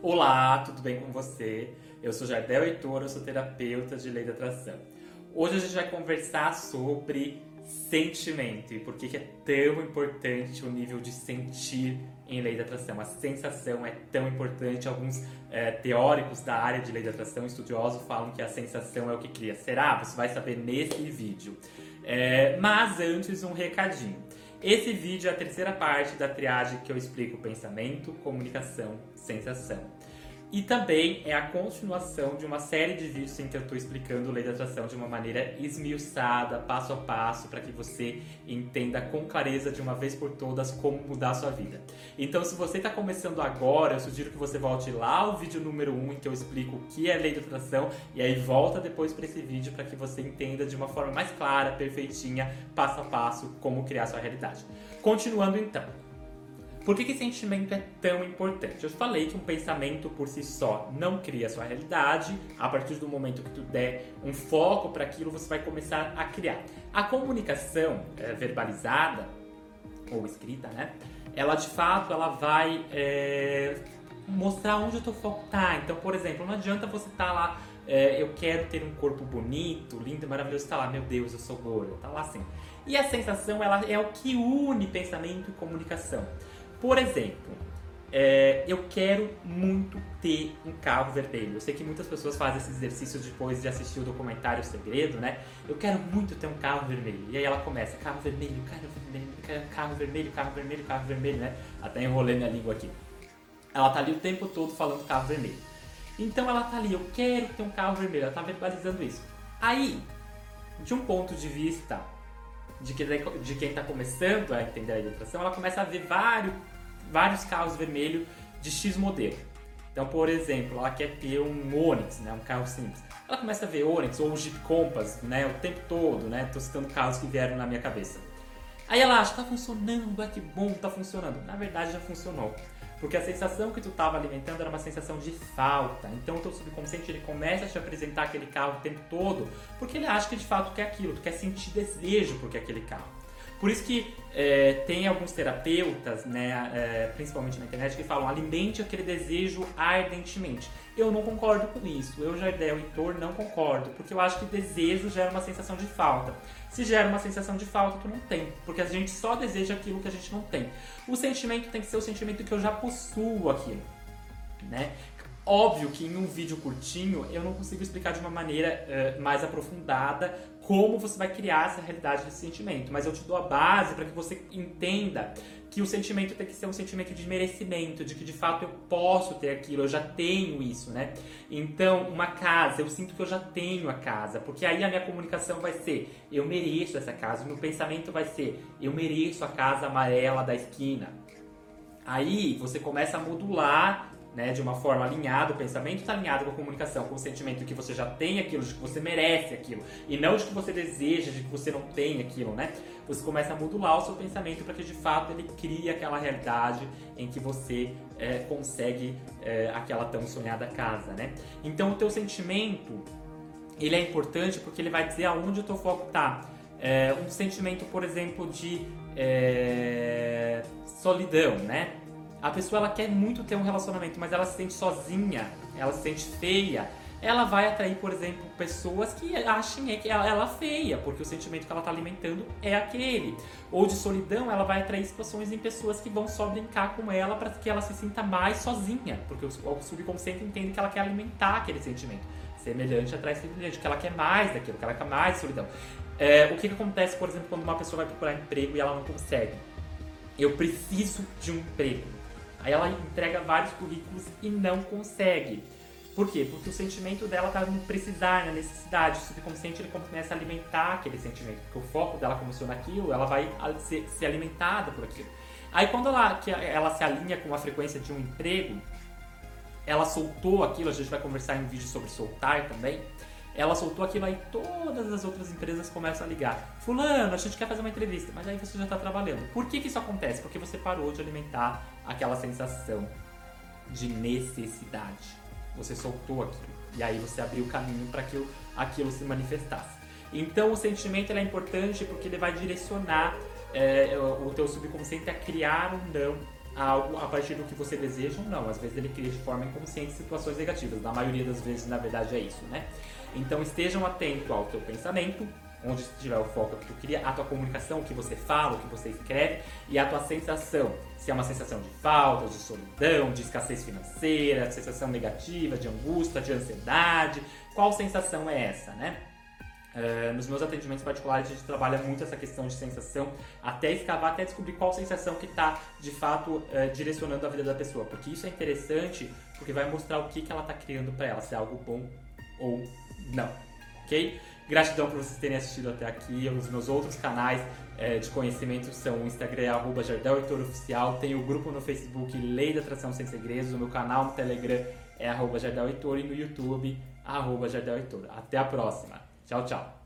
Olá, tudo bem com você? Eu sou Jardel Heitor, eu sou terapeuta de lei da atração. Hoje a gente vai conversar sobre sentimento e por que é tão importante o nível de sentir em lei da atração. A sensação é tão importante. Alguns é, teóricos da área de lei da atração, estudiosos, falam que a sensação é o que cria. Será? Você vai saber nesse vídeo. É, mas antes, um recadinho. Esse vídeo é a terceira parte da triagem que eu explico pensamento, comunicação, sensação. E também é a continuação de uma série de vídeos em que eu estou explicando lei da atração de uma maneira esmiuçada, passo a passo, para que você entenda com clareza de uma vez por todas como mudar a sua vida. Então, se você está começando agora, eu sugiro que você volte lá ao vídeo número 1 um, em que eu explico o que é lei da atração e aí volta depois para esse vídeo para que você entenda de uma forma mais clara, perfeitinha, passo a passo, como criar a sua realidade. Continuando então. Por que, que sentimento é tão importante? Eu falei que um pensamento por si só não cria a sua realidade. A partir do momento que tu der um foco para aquilo, você vai começar a criar. A comunicação é, verbalizada ou escrita, né? Ela de fato ela vai é, mostrar onde o teu foco tá. Então, por exemplo, não adianta você estar tá lá é, eu quero ter um corpo bonito, lindo, maravilhoso, tá lá, meu Deus, eu sou gordo, tá lá assim. E a sensação, ela é o que une pensamento e comunicação. Por exemplo, é, eu quero muito ter um carro vermelho. Eu sei que muitas pessoas fazem esse exercício depois de assistir o documentário Segredo, né? Eu quero muito ter um carro vermelho. E aí ela começa, carro vermelho, carro vermelho, carro vermelho, carro vermelho, carro vermelho, né? Até enrolei minha língua aqui. Ela tá ali o tempo todo falando carro vermelho. Então ela tá ali, eu quero ter um carro vermelho, ela tá verbalizando isso. Aí, de um ponto de vista de, que, de quem está começando a entender a ilustração, ela começa a ver vários, vários carros vermelhos de X modelo. Então, por exemplo, ela quer ter um Onix, né, um carro simples. Ela começa a ver Onix ou Jeep Compass né, o tempo todo, né? Tô citando carros que vieram na minha cabeça. Aí ela acha, tá funcionando, é que bom, tá funcionando. Na verdade já funcionou. Porque a sensação que tu estava alimentando era uma sensação de falta. Então o teu subconsciente ele começa a te apresentar aquele carro o tempo todo, porque ele acha que de fato quer aquilo, tu quer sentir desejo por aquele carro. Por isso que é, tem alguns terapeutas, né, é, principalmente na internet, que falam alimente aquele desejo ardentemente. Eu não concordo com isso. Eu, Jardel Heitor, não concordo, porque eu acho que desejo gera uma sensação de falta. Se gera uma sensação de falta, tu não tem, porque a gente só deseja aquilo que a gente não tem. O sentimento tem que ser o sentimento que eu já possuo aquilo, né? Óbvio que em um vídeo curtinho eu não consigo explicar de uma maneira uh, mais aprofundada como você vai criar essa realidade desse sentimento, mas eu te dou a base para que você entenda que o sentimento tem que ser um sentimento de merecimento, de que de fato eu posso ter aquilo, eu já tenho isso, né? Então, uma casa, eu sinto que eu já tenho a casa, porque aí a minha comunicação vai ser eu mereço essa casa, o meu pensamento vai ser eu mereço a casa amarela da esquina. Aí você começa a modular né, de uma forma alinhada, o pensamento está alinhado com a comunicação, com o sentimento de que você já tem aquilo, de que você merece aquilo, e não de que você deseja, de que você não tem aquilo, né? Você começa a modular o seu pensamento para que de fato ele crie aquela realidade em que você é, consegue é, aquela tão sonhada casa, né? Então o teu sentimento ele é importante porque ele vai dizer aonde o teu foco está. É, um sentimento, por exemplo, de é, solidão, né? A pessoa ela quer muito ter um relacionamento, mas ela se sente sozinha, ela se sente feia. Ela vai atrair, por exemplo, pessoas que achem que ela, ela feia, porque o sentimento que ela está alimentando é aquele. Ou de solidão, ela vai atrair situações em pessoas que vão só brincar com ela para que ela se sinta mais sozinha, porque o, o subconsciente entende que ela quer alimentar aquele sentimento. Semelhante atrai semelhante, que ela quer mais daquilo, que ela quer mais solidão. É, o que, que acontece, por exemplo, quando uma pessoa vai procurar emprego e ela não consegue? Eu preciso de um emprego Aí ela entrega vários currículos e não consegue. Por quê? Porque o sentimento dela está no precisar, na necessidade. O subconsciente ele começa a alimentar aquele sentimento. Porque o foco dela começou naquilo, ela vai ser, ser alimentada por aquilo. Aí quando ela, que ela se alinha com a frequência de um emprego, ela soltou aquilo, a gente vai conversar em um vídeo sobre soltar também ela soltou aquilo aí, todas as outras empresas começam a ligar. Fulano, a gente quer fazer uma entrevista, mas aí você já está trabalhando. Por que, que isso acontece? Porque você parou de alimentar aquela sensação de necessidade. Você soltou aquilo. E aí você abriu o caminho para que aquilo, se manifestasse. Então o sentimento é importante porque ele vai direcionar é, o teu subconsciente a criar ou não algo a partir do que você deseja ou não. Às vezes ele cria de forma inconsciente situações negativas. Na maioria das vezes, na verdade, é isso, né? Então estejam atentos ao teu pensamento, onde estiver o foco que tu cria, a tua comunicação, o que você fala, o que você escreve e a tua sensação. Se é uma sensação de falta, de solidão, de escassez financeira, sensação negativa, de angústia, de ansiedade, qual sensação é essa, né? Uh, nos meus atendimentos particulares a gente trabalha muito essa questão de sensação, até escavar, até descobrir qual sensação que está de fato uh, direcionando a vida da pessoa, porque isso é interessante, porque vai mostrar o que, que ela está criando para ela, se é algo bom ou não, ok? Gratidão por vocês terem assistido até aqui. Os meus outros canais é, de conhecimento são o Instagram, arroba Jardel Heitor Oficial. Tem o grupo no Facebook Lei da Atração Sem Segredos. O meu canal no Telegram é arroba Jardel Heitor e no YouTube, arroba Jardel Heitor. Até a próxima. Tchau, tchau.